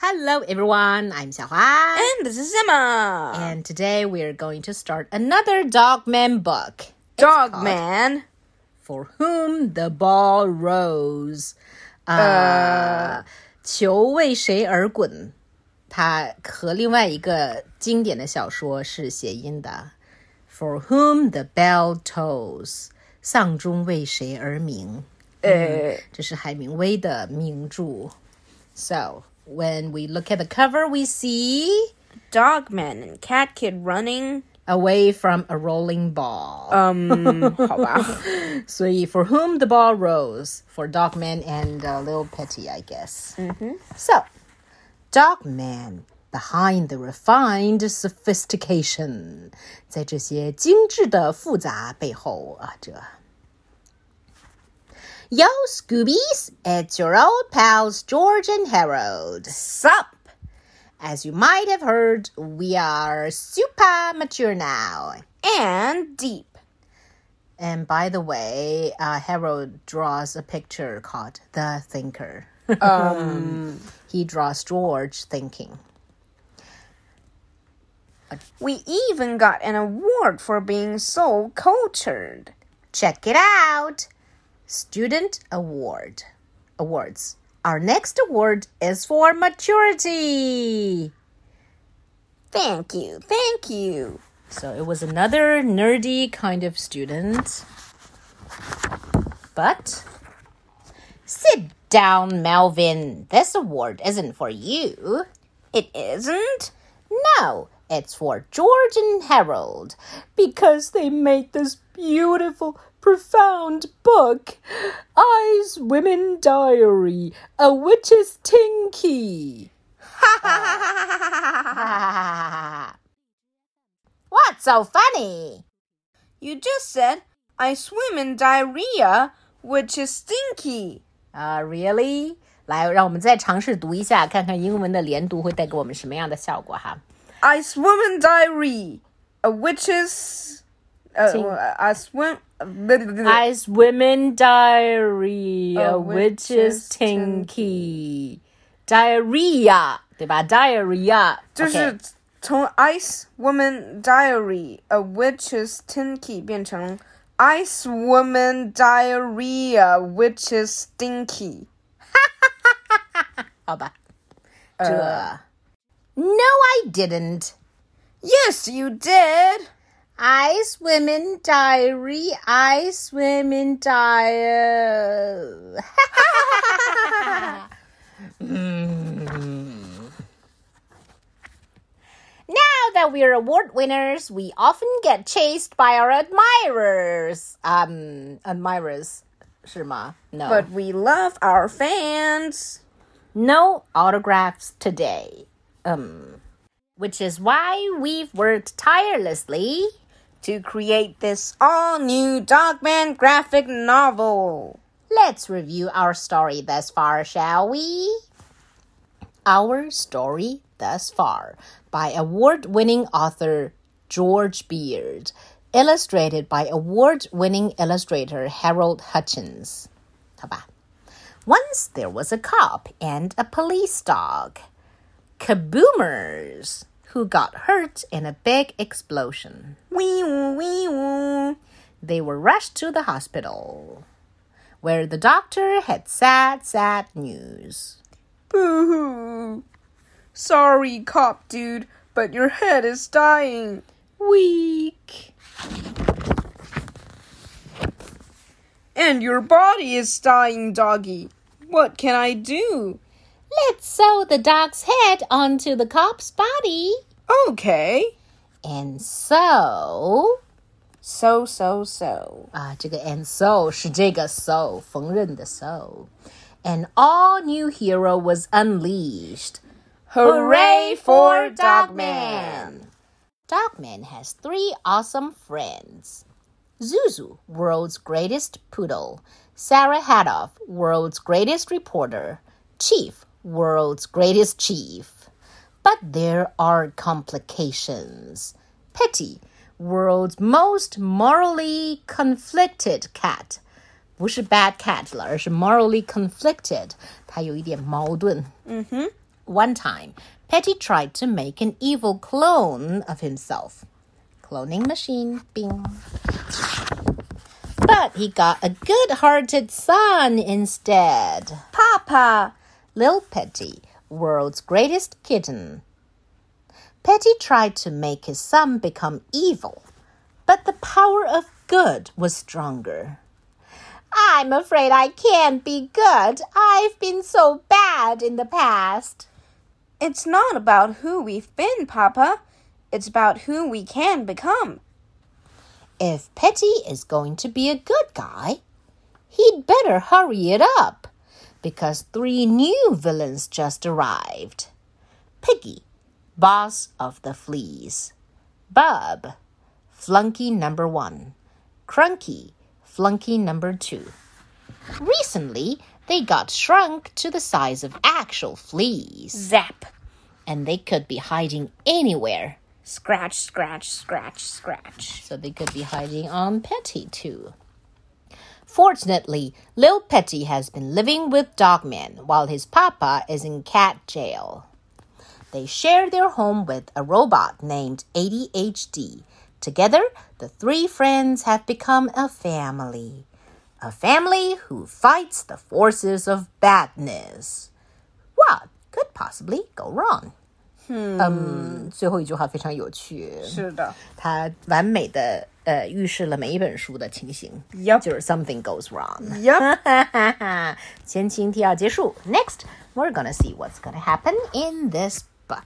Hello everyone, I'm Xiaohua. And this is Emma. And today we are going to start another Dog Man book. Dog Man. For whom the ball rolls. 呃，球为谁而滚？它和另外一个经典的小说是谐音的。For uh, uh. er whom the bell tolls，丧钟为谁而鸣？呃，这是海明威的名著。So。when we look at the cover, we see Dog Man and Cat Kid running away from a rolling ball. Um, 好吧。所以 for whom the ball rolls for Dog Man and uh, little Petey, I guess. Mm -hmm. So, Dog Man behind the refined sophistication，在这些精致的复杂背后啊，这。Yo, Scoobies, it's your old pals George and Harold. Sup? As you might have heard, we are super mature now. And deep. And by the way, uh, Harold draws a picture called The Thinker. Um, he draws George thinking. we even got an award for being so cultured. Check it out. Student Award. Awards. Our next award is for maturity. Thank you, thank you. So it was another nerdy kind of student. But sit down, Melvin. This award isn't for you. It isn't? No, it's for George and Harold because they made this beautiful, profound book, Eyes Women Diary, A Witch's Tinky. What's so funny? You just said, I swim in diarrhea, which is stinky. Uh, really? 来，让我们再尝试读一下，看看英文的连读会带给我们什么样的效果哈。 I swim in diarrhea, a witch's. Uh, Tink- I swim. Eyes Women Diary, a A witch's witch's tinky. Diarrhea, 对吧？Diarrhea 就是 OK 从 Ice Woman Diary a Witch's Tinky 变成 Ice Woman Diarrhea Witch's Stinky。好吧。这 No, I didn't. Yes, you did. I swim in diary. I swim in diary. Now that we're award winners, we often get chased by our admirers. Um, admirers, 是吗? No. But we love our fans. no autographs today. Um, which is why we've worked tirelessly To create this all new Dog Man graphic novel. Let's review our story thus far, shall we? Our story thus far by award winning author George Beard, illustrated by award winning illustrator Harold Hutchins. Once there was a cop and a police dog, kaboomers, who got hurt in a big explosion. Wee woo, wee woo. They were rushed to the hospital, where the doctor had sad, sad news. Boo hoo. Sorry, cop dude, but your head is dying. Weak. And your body is dying, doggy. What can I do? Let's sew the dog's head onto the cop's body. Okay. And so. Sew, sew, sew. 啊，这个 ah, and so 是这个 sew 缝纫的 sew。An all new hero was unleashed. Hooray for Dog Man! Dogman has three awesome friends. Zuzu, world's greatest poodle. Sarah Hatoff, world's greatest reporter. Chief, world's greatest chief. But there are complications. Petey, world's most morally conflicted cat. 不是 bad cat 了，而是 morally conflicted，它有一点矛盾。嗯哼。One time, Petey tried to make an evil clone of himself. Cloning machine, bing. But he got a good hearted son instead. Papa, Lil Petey, world's greatest kitten. Petey tried to make his son become evil, but the power of good was stronger. I'm afraid I can't be good. I've been so bad in the past. It's not about who we've been, Papa. It's about who we can become. If Petey is going to be a good guy, he'd better hurry it up because three new villains just arrived Piggy, boss of the fleas, Bub, flunky number one, Crunky, flunky number two. Recently, they got shrunk to the size of actual fleas, Zap. and they could be hiding anywhere. Scratch, scratch, scratch, scratch. so they could be hiding on Petey too. Fortunately, Lil Petey has been living with Dog Man while his papa is in cat jail. They share their home with a robot named 80-HD. Together, the three friends have become a family. A family who fights the forces of badness. What could possibly go wrong? 嗯，最后一句话非常有趣。是的。它完美的呃预示了每一本书的情形。Yep. 就是 something goes wrong。Yep. 前情提要结束。Next, we're gonna see what's gonna happen in this book.